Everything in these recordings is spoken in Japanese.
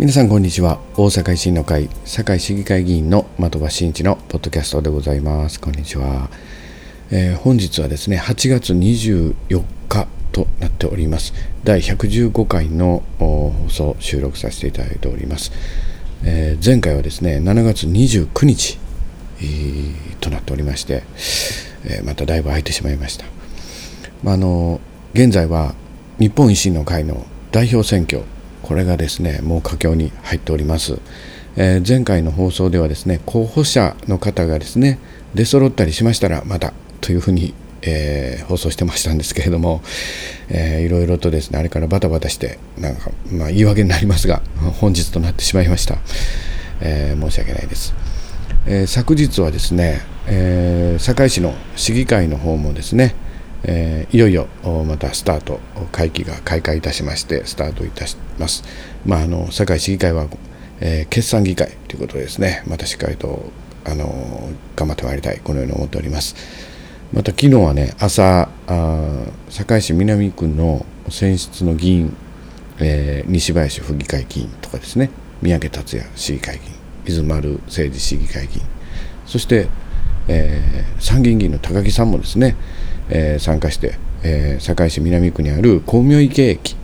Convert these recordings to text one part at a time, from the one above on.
皆さんこんにちは。大阪維新の会堺市議会議員の的場真一のポッドキャストでございます。こんにちは、えー、本日はですね8月24日となっております。第115回の放送収録させていただいております、えー、前回はですね7月29日、えー、となっておりまして、えまただいぶ空いてしまいました、まあ、あの現在は日本維新の会の代表選挙これがですねもう佳境に入っております、えー、前回の放送ではですね候補者の方がですね出揃ったりしましたらまたというふうに、えー、放送してましたんですけれども、えー、いろいろとですねあれからバタバタしてなんか、まあ、言い訳になりますが本日となってしまいました、えー、申し訳ないです、え、昨日はですね、え、堺市の市議会の方もですねえー、いよいよまたスタート会期が開会いたしましてスタートいたします。まあ、あの堺市議会は、えー、決算議会ということですねまたしっかりとあの頑張ってまいりたいこのように思っております。また昨日はね朝あ堺市南区の選出の議員、えー、西林府議会議員とかですね三宅達也市議会議員伊豆丸政治市議会議員そして、えー、参議院議員の高木さんもですねえー、参加して、えー、堺市南区にある光明池駅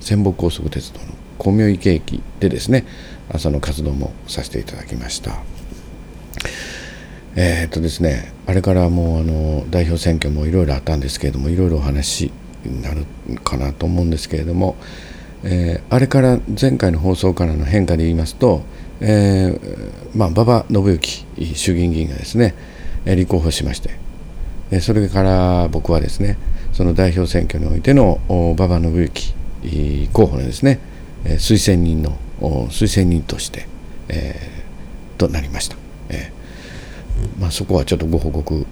仙北高速鉄道の光明池駅でですね朝の活動もさせていただきました。えー、っとですねあれからもうあの代表選挙もいろいろあったんですけれどもいろいろお話になるかなと思うんですけれども、えー、あれから前回の放送からの変化で言いますと、えーまあ、馬場信之衆議院議員がですね立候補しましてそれから僕はですねその代表選挙においての馬場信之候補のですね推薦人の推薦人として、えー、となりました、えーまあ、そこはちょっとご報告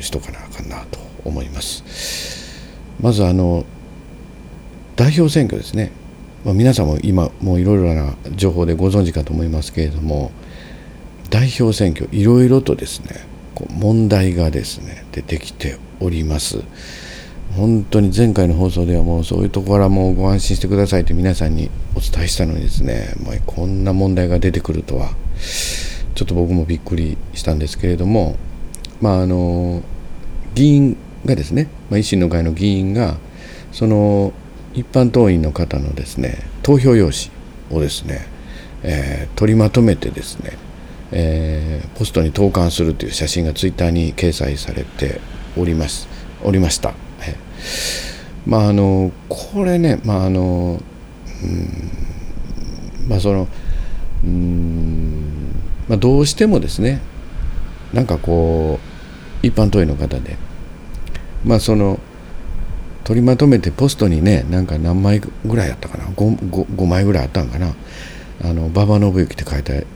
しとかなあかんなと思います。まずあの代表選挙ですね、まあ、皆さんも今もういろいろな情報でご存知かと思いますけれども代表選挙いろいろとですねこう問題がですね出てきております。本当に前回の放送ではもうそういうところはもうご安心してくださいって皆さんにお伝えしたのにですねもうこんな問題が出てくるとはちょっと僕もびっくりしたんですけれどもまああの議員がですね、まあ、維新の会の議員がその一般党員の方のですね投票用紙をですね、えー、取りまとめてですねえー、ポストに投函するという写真がツイッターに掲載されております。おりました。えー、まああのこれねまああのうんまあそのうんまあどうしてもですねなんかこう一般党員の方でまあその取りまとめてポストにねなんか何枚ぐらいあったかな？5, 5, 5枚ぐらいあったんかな？あの馬場信之って書いて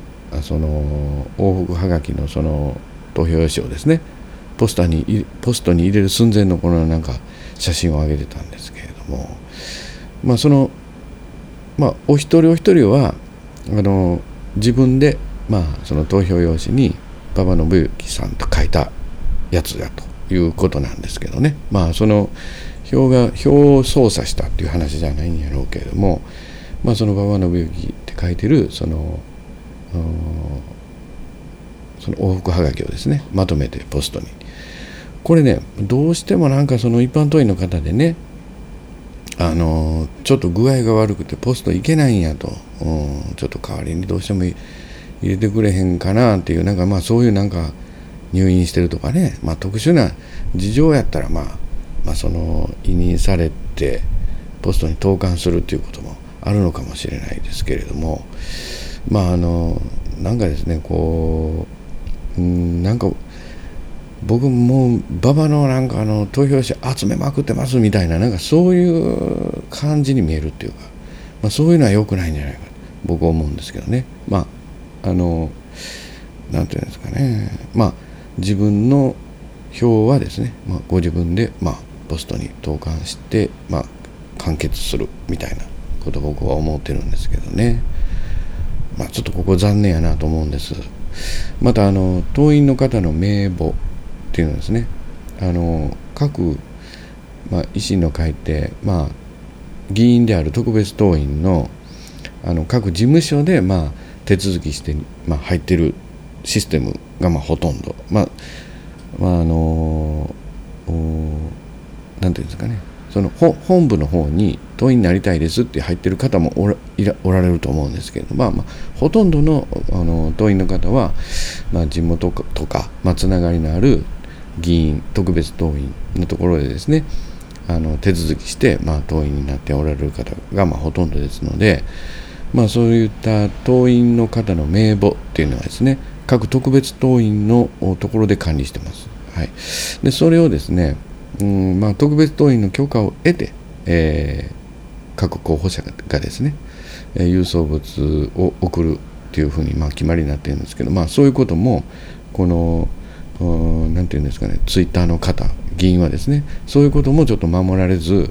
その往復はがきのその投票用紙をですねポスターにポストに入れる寸前のこのなんか写真を上げてたんですけれどもまあそのまあお一人お一人はあの自分でまあその投票用紙に馬場信之さんと書いたやつだということなんですけどね。まあその票が票を操作したっていう話じゃないんやろうけれどもまあその馬場信之って書いてるそのその往復はがきをですねまとめてポストに。これねどうしてもなんかその一般党員の方でねあのちょっと具合が悪くてポスト行けないんやと、うん、ちょっと代わりにどうしても入れてくれへんかなっていうなんかまあそういうなんか入院してるとかね、まあ、特殊な事情やったらまあ、まあ、その委任されてポストに投函するっていうこともあるのかもしれないですけれどもまああのなんかですねこううんなんか僕も馬場のなんかあの投票者集めまくってますみたいななんかそういう感じに見えるっていうか、まあ、そういうのは良くないんじゃないか。と僕は思うんですけどね。まああのなんていうんですかね。まあ自分の票はですね、まあ、ご自分で、まあ、ポストに投函して、まあ、完結するみたいなこと僕は思ってるんですけどね。まあ、ちょっとここ残念やなと思うんです。またあの党員の方の名簿っていうのですね。あの各、まあ、維新の会って、まあ、議員である特別党員の、あの各事務所で、まあ、手続きして、まあ、入ってるシステムが、まあ、ほとんど、まあまああのなんていうんですかね。その本部の方に党員になりたいですって入ってる方もおられると思うんですけれど、まあまあ、ほとんどのあの党員の方は、まあ、地元とか、まあ、つながりのある議員特別党員のところでですねあの手続きして、まあ、党員になっておられる方が、まあ、ほとんどですので、まあ、そういった党員の方の名簿っていうのはですね各特別党員のところで管理してます。はい、でそれをですねうんまあ、特別党員の許可を得て、え、各候補者がですね、え郵送物を送るというふうにまあ決まりになっているんですけど、まあ、そういうこともこの何て言うんですかねツイッターの方議員はですねそういうこともちょっと守られず、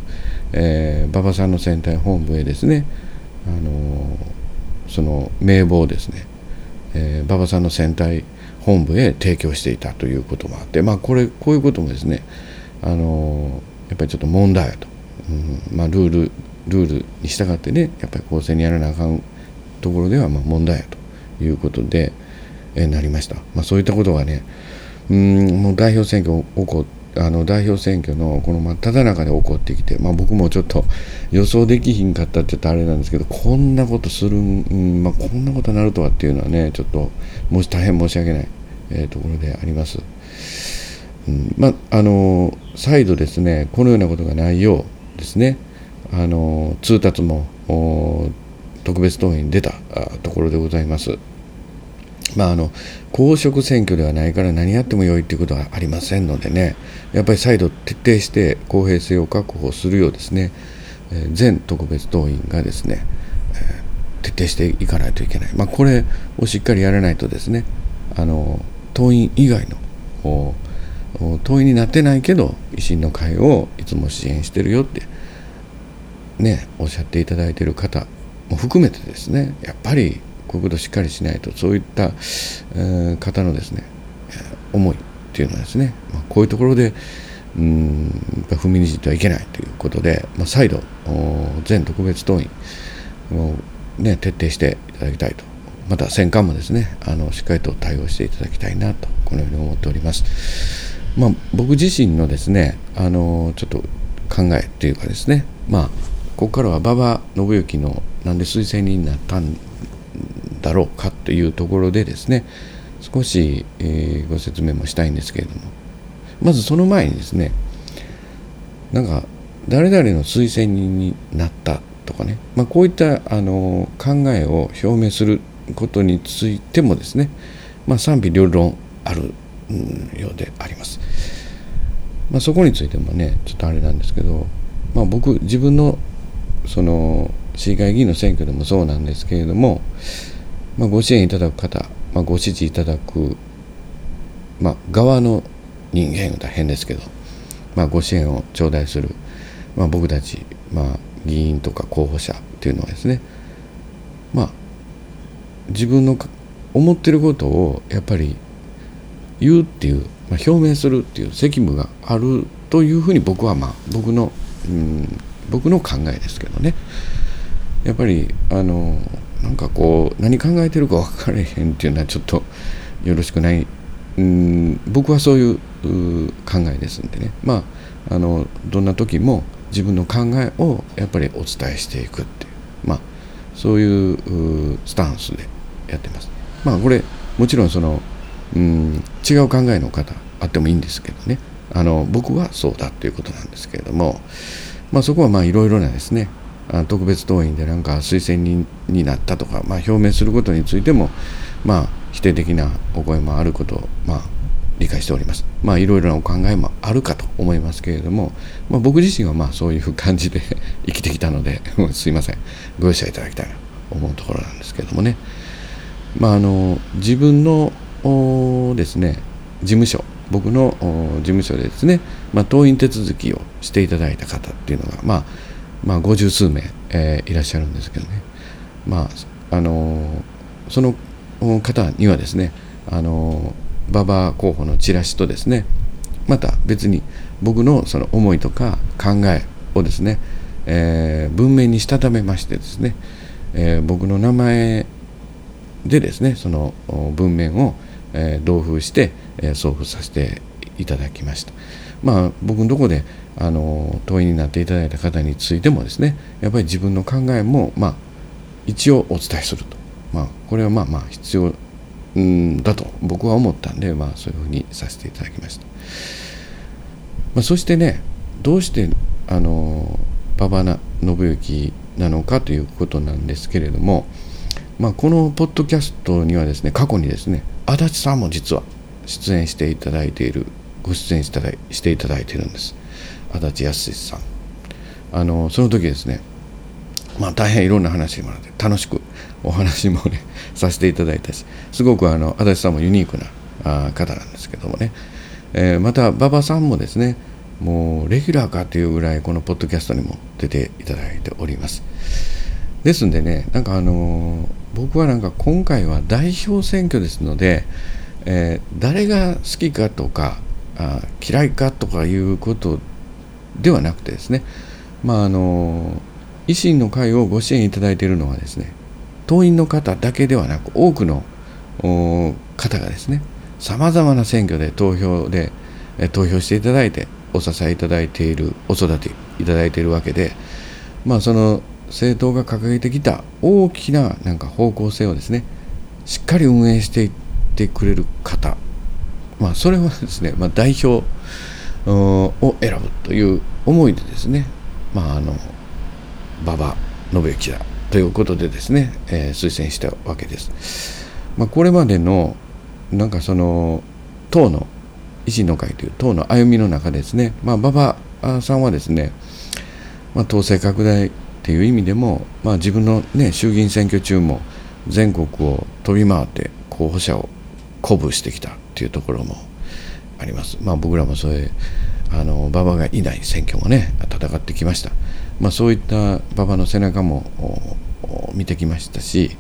えー、馬場さんの選対本部へですね、あのー、その名簿をですね、えー、馬場さんの選対本部へ提供していたということもあってまあこれこういうこともですねあのやっぱりちょっと問題やと、うんまあ、ルールルールに従ってねやっぱり公正にやらなあかんところではまあ問題やということで、えなりました、まあ、そういったことがねうんもう代表選挙起こあの代表選挙のこの真っ只中で起こってきて、まあ、僕もちょっと予想できひんかったって言ったらあれなんですけどこんなことする、うんまあ、こんなことになるとはっていうのはねちょっともし大変申し訳ない、えー、ところであります。うんまあの再度ですねこのようなことがないようですねあの通達も特別党員に出たところでございます。まああの公職選挙ではないから何やってもよいということはありませんのでね。やっぱり再度徹底して公平性を確保するようですね、全特別党員がですね、徹底していかないといけない、まあ、これをしっかりやらないとですねあの党員以外の党員になってないけど維新の会をいつも支援してるよってねおっしゃっていただいている方も含めてですねやっぱりこういうことをしっかりしないとそういった、えー、方のですね思いっていうのはですね、まあ、こういうところでうん踏みにじってはいけないということで、まあ、再度全特別党員を、ね、徹底していただきたいとまた戦艦もですねあのしっかりと対応していただきたいなとこのように思っております。まあ、僕自身のですねあのちょっと考えというかですねまあここからは馬場信之のなんで推薦人になったんだろうかというところでですね少し、えー、ご説明もしたいんですけれどもまずその前にですねなんか誰々の推薦人になったとかね、まあ、こういったあの考えを表明することについてもですね、まあ、賛否両論あるようであります。まあ、そこについてもねちょっとあれなんですけど、まあ、僕自分のその市議会議員の選挙でもそうなんですけれども、まあ、ご支援いただく方、まあ、ご支持いただく、まあ、側の人間大変ですけど、まあ、ご支援を頂戴する、まあ、僕たち、まあ、議員とか候補者っていうのはですねまあ自分の思ってることをやっぱり言うっていう、まあ、表明するっていう責務があるというふうに僕はまあ僕の、うん、僕の考えですけどね。やっぱりあのなんかこう何考えてるか分からへんっていうのはちょっとよろしくない、うん、僕はそういう考えですんでね。まああのどんな時も自分の考えをやっぱりお伝えしていくっていう。まあそういうスタンスでやってます。まあこれもちろんそのうん違う考えの方あってもいいんですけどね。あの僕はそうだということなんですけれども、まあ、そこはまあいろいろなですね特別党員でなんか推薦人になったとか、まあ、表明することについても、まあ、否定的なお声もあることを、まあ、理解しております。まあいろいろなお考えもあるかと思いますけれども、まあ、僕自身はまあそういう感じで 生きてきたのですいませんご容赦いただきたいなと思うところなんですけれどもね。まああの自分のですね事務所僕の事務所でですね、まあ、党員手続きをしていただいた方っていうのが、まあ、まあ50数名、えー、いらっしゃるんですけどね、まああのー、その方にはですね、あのー、馬場候補のチラシとですねまた別に僕のその思いとか考えをですね、えー、文面にしたためましてですね、えー、僕の名前でですねその文面を、えー、同封して、えー、送付させていただきました。まあ僕のとこであの党員になっていただいた方についてもですねやっぱり自分の考えもまあ一応お伝えすると。まあこれはまあまあ必要んだと僕は思ったんでまあそういうふうにさせていただきました、まあ、そしてねどうしてあの馬場信之なのかということなんですけれども、まあ、このポッドキャストにはですね過去にですね足立さんも実は出演していただいているご出演していただいているんです。足立康さん。あのその時ですねまあ大変いろんな話もらって楽しくお話もね させていただいたしすごくあの足立さんもユニークなあ方なんですけどもね、えー、また馬場さんもですねもうレギュラーかというぐらいこのポッドキャストにも出ていただいております。ですんでねなんかあのー、僕はなんか今回は代表選挙ですので、えー、誰が好きかとかあ嫌いかとかいうことではなくてですね。まああの維新の会をご支援いただいているのはですね党員の方だけではなく多くの方がですねさまざまな選挙で投票で投票していただいてお支えいただいているお育ていただいているわけでまあその政党が掲げてきた大きななんか方向性をですねしっかり運営していってくれる方まあそれはですね、まあ、代表を選ぶという思いでですねまああの馬場信之だということでですね、えー、推薦したわけです。まあ、これまでのなんかその党の維新の会という党の歩みの中ですね、まあ、馬場さんはですね、まあ、党勢拡大っていう意味でも、まあ、自分の、ね、衆議院選挙中も全国を飛び回って候補者を鼓舞してきたっていうところもあります。まあ、僕らもそれあの馬場がいない選挙もね戦ってきました。まあ、そういった馬場の背中も見てきましたし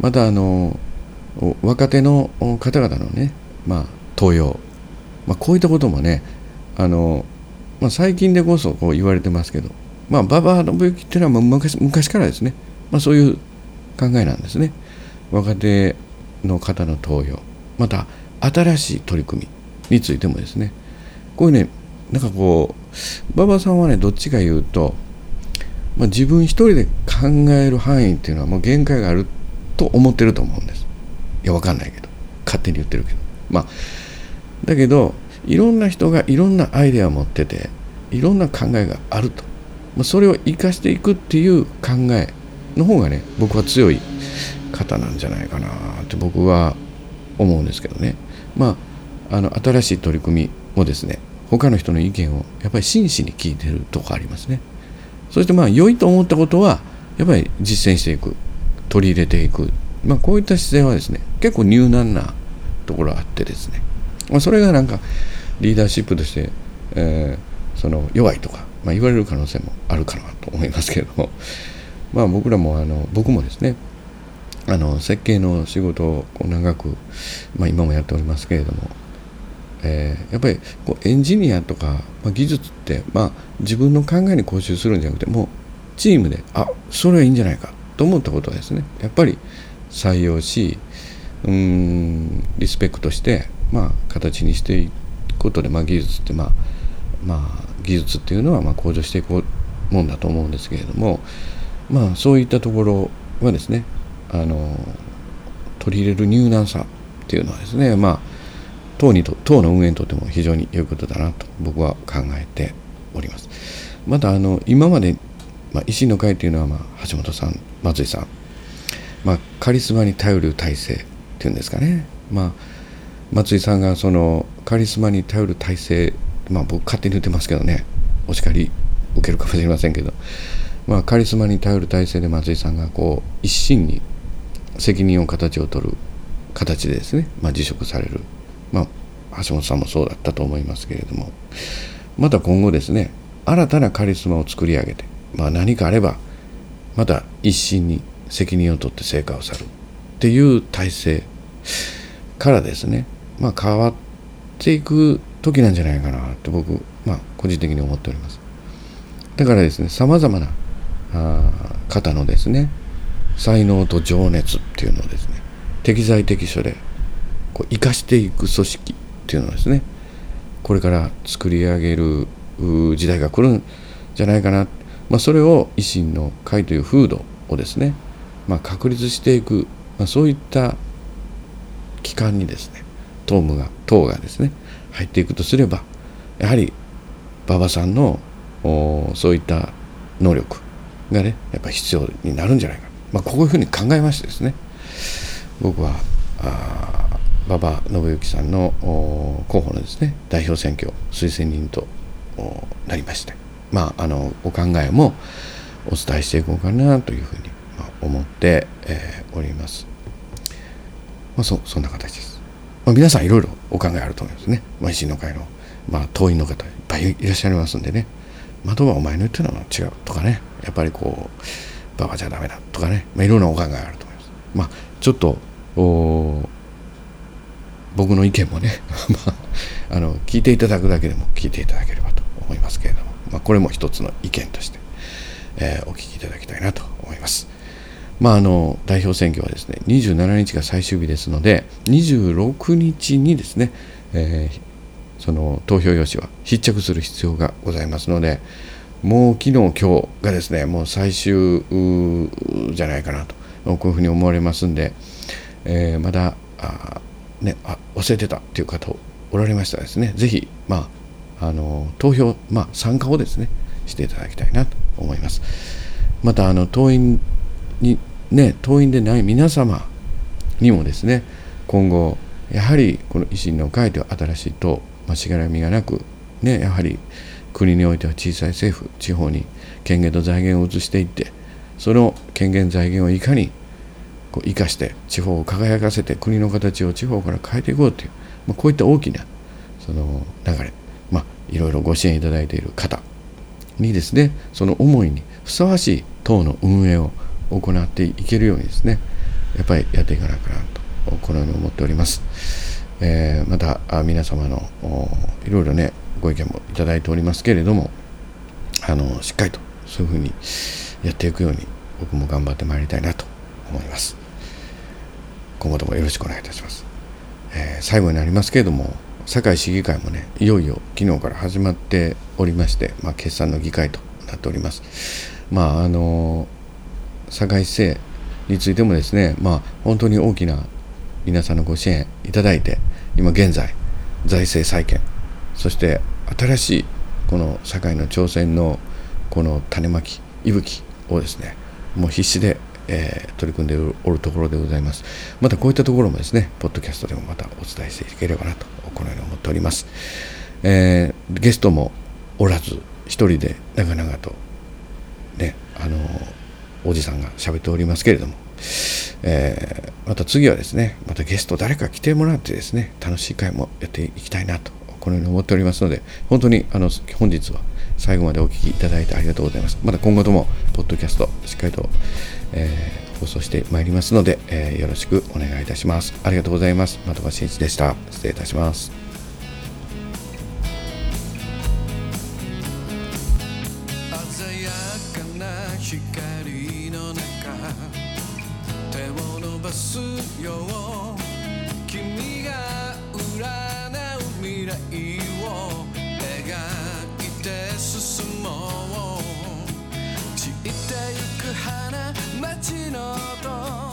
またあの若手の方々のね、まあ、登用、まあ、こういったこともねあの、まあ、最近でこそこう言われてますけど、まあ、馬場信之っていうのは昔昔からですね、まあ、そういう考えなんですね。若手の方の登用また新しい取り組みについてもですね。こういうねなんかこう馬場さんはねどっちか言うとまあ、自分一人で考える範囲っていうのはもう限界があると思ってると思うんです。いやわかんないけど。勝手に言ってるけど。まあだけどいろんな人がいろんなアイデアを持ってていろんな考えがあると、まあ、それを生かしていくっていう考えの方がね僕は強い方なんじゃないかなって僕は思うんですけどね。まああの新しい取り組みもですね他の人の意見をやっぱり真摯に聞いてるとこありますね。そしてまあ良いと思ったことはやっぱり実践していく取り入れていく、まあ、こういった姿勢はですね結構入難なところあってですね、まあ、それがなんかリーダーシップとして、えー、その弱いとか、まあ、言われる可能性もあるかなと思いますけれど。も まあ僕らもあの僕もですねあの設計の仕事を長く、まあ、今もやっておりますけれどもえー、やっぱりこうエンジニアとか、まあ、技術って、まあ、自分の考えに講習するんじゃなくてもうチームであそれはいいんじゃないかと思ったことはですねやっぱり採用しうんリスペクトして、まあ、形にしていくことで、まあ、技術ってまあまあ技術っていうのはまあ向上していくもんだと思うんですけれどもまあそういったところはですねあの取り入れる入難さっていうのはですねまあ党にと党の運営にとっても非常に良いことだなと僕は考えております。またあの今まで、まあ、維新の会というのは、まあ、橋本さん松井さん、まあ、カリスマに頼る体制っていうんですかね、まあ、松井さんがそのカリスマに頼る体制まあ僕勝手に言ってますけどね。お叱り受けるかもしれませんけど、まあ、カリスマに頼る体制で松井さんがこう一心に責任を形を取る形でですね、まあ、辞職される。まあ、橋本さんもそうだったと思いますけれども。また今後ですね新たなカリスマを作り上げて、まあ、何かあればまた一心に責任を取って成果を去るっていう体制からですね、まあ、変わっていく時なんじゃないかなって僕、まあ、個人的に思っております。だからですねさまざまなあ方のですね才能と情熱っていうのをですね適材適所でこう生かしていく組織っていうのをですねこれから作り上げる時代が来るんじゃないかな、まあ、それを維新の会という風土をですね、まあ、確立していく、まあ、そういった機関にですね党務が党がですね入っていくとすればやはり馬場さんのそういった能力がねやっぱ必要になるんじゃないか、まあ、こういうふうに考えましてですね僕は馬場信之さんの候補のですね代表選挙推薦人となりましてまああのお考えもお伝えしていこうかなというふうに思って、えー、おります。まあ、そそんな形です。まあ、皆さんいろいろお考えあると思いますね。まあ、維新の会の、まあ、党員の方いっぱいいらっしゃいますんでね。的はお前の言ってるのは違うとかね。やっぱりこう、バカじゃダメだとかね。まあ、いろんなお考えあると思います。まあ、ちょっと、僕の意見もね、まあ、あの聞いていただくだけでも聞いていただければと思いますけれども、まあ、これも一つの意見として、えー、お聞きいただきたいなと思います。まあ、あの代表選挙はですね27日が最終日ですので26日にですね、えー、その投票用紙は必着する必要がございますのでもう昨日今日がですねもう最終じゃないかなとこういうふうに思われますんで、えー、まだあ、ね、あ忘れてたっていう方おられましたらですねぜひ、まあ、あの投票、まあ、参加をですねしていただきたいなと思います。またあの党員にね党員でない皆様にもですね今後やはりこの維新の会という新しい党、まあ、しがらみがなくねやはり国においては小さい政府地方に権限と財源を移していってその権限財源をいかにこう生かして地方を輝かせて国の形を地方から変えていこうという、まあ、こういった大きなその流れ、まあ、いろいろご支援いただいている方にですねその思いにふさわしい党の運営を行っていけるようにですねやっぱりやっていかなきゃなとこのように思っております、えー、また皆様のいろいろねご意見もいただいておりますけれどもあのしっかりとそういうふうにやっていくように僕も頑張ってまいりたいなと思います。今後ともよろしくお願いいたします、えー、最後になりますけれども堺市議会もねいよいよ昨日から始まっておりまして、まあ、決算の議会となっております。まああの堺市政についてもですね、まあ、本当に大きな皆さんのご支援いただいて今現在財政再建そして新しいこの堺の挑戦のこの種まき息吹をですねもう必死で、えー、取り組んでおるところでございます。またこういったところもですねポッドキャストでもまたお伝えしていければなとこのように思っております、えー、ゲストもおらず一人で長々とねあのおじさんが喋っておりますけれども、えー、また次はですねまたゲスト誰か来てもらってですね楽しい会もやっていきたいなとこのように思っておりますので本当にあの本日は最後までお聴きいただいてありがとうございます。また今後ともポッドキャストしっかりと、えー、放送してまいりますので、えー、よろしくお願いいたします。ありがとうございます。的場真一でした。失礼いたします。街の音